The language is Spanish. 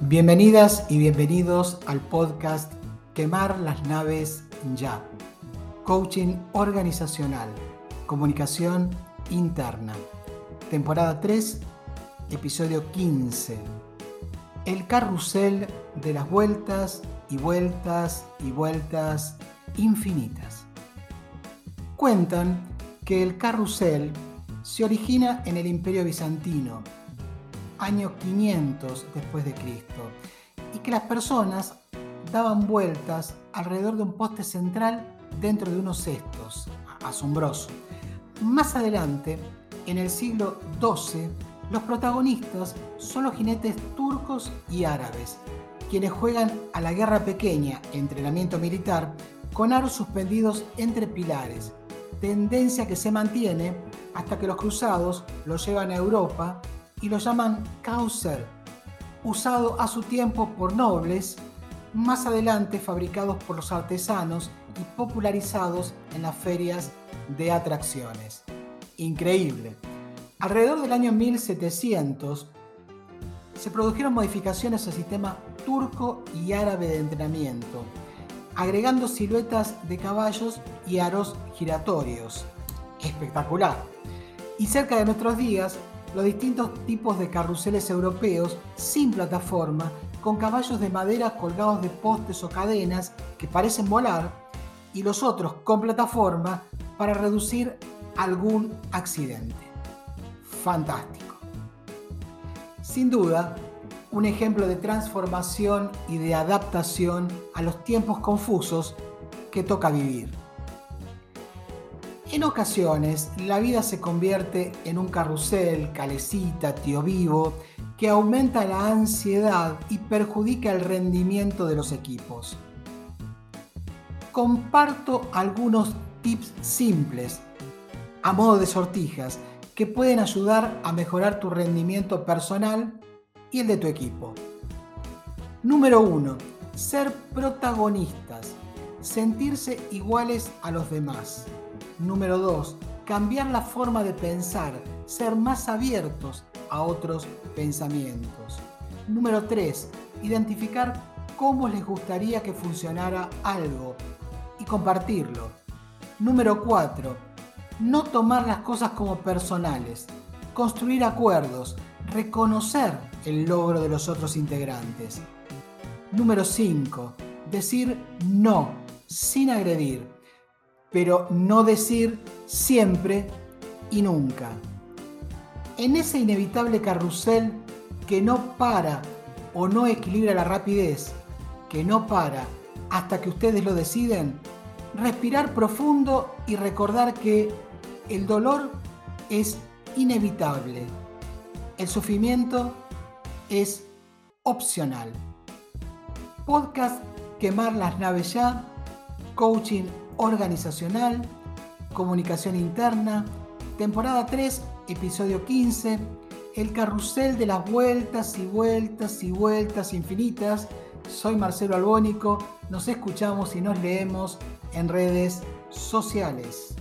Bienvenidas y bienvenidos al podcast Quemar las naves ya. Coaching organizacional, comunicación interna. Temporada 3, episodio 15. El carrusel de las vueltas y vueltas y vueltas infinitas. Cuentan que el carrusel se origina en el Imperio Bizantino año 500 después de Cristo y que las personas daban vueltas alrededor de un poste central dentro de unos cestos. Asombroso. Más adelante, en el siglo XII, los protagonistas son los jinetes turcos y árabes, quienes juegan a la guerra pequeña, entrenamiento militar, con aros suspendidos entre pilares, tendencia que se mantiene hasta que los cruzados los llevan a Europa y lo llaman causer, usado a su tiempo por nobles, más adelante fabricados por los artesanos y popularizados en las ferias de atracciones. Increíble. Alrededor del año 1700 se produjeron modificaciones al sistema turco y árabe de entrenamiento, agregando siluetas de caballos y aros giratorios. Espectacular. Y cerca de nuestros días los distintos tipos de carruseles europeos sin plataforma, con caballos de madera colgados de postes o cadenas que parecen volar, y los otros con plataforma para reducir algún accidente. Fantástico. Sin duda, un ejemplo de transformación y de adaptación a los tiempos confusos que toca vivir. En ocasiones, la vida se convierte en un carrusel, calecita, tío vivo, que aumenta la ansiedad y perjudica el rendimiento de los equipos. Comparto algunos tips simples, a modo de sortijas, que pueden ayudar a mejorar tu rendimiento personal y el de tu equipo. Número 1. Ser protagonistas. Sentirse iguales a los demás. Número 2. Cambiar la forma de pensar, ser más abiertos a otros pensamientos. Número 3. Identificar cómo les gustaría que funcionara algo y compartirlo. Número 4. No tomar las cosas como personales. Construir acuerdos. Reconocer el logro de los otros integrantes. Número 5. Decir no sin agredir pero no decir siempre y nunca. En ese inevitable carrusel que no para o no equilibra la rapidez, que no para hasta que ustedes lo deciden, respirar profundo y recordar que el dolor es inevitable, el sufrimiento es opcional. Podcast Quemar las naves ya, coaching organizacional, comunicación interna, temporada 3, episodio 15, el carrusel de las vueltas y vueltas y vueltas infinitas. Soy Marcelo Albónico, nos escuchamos y nos leemos en redes sociales.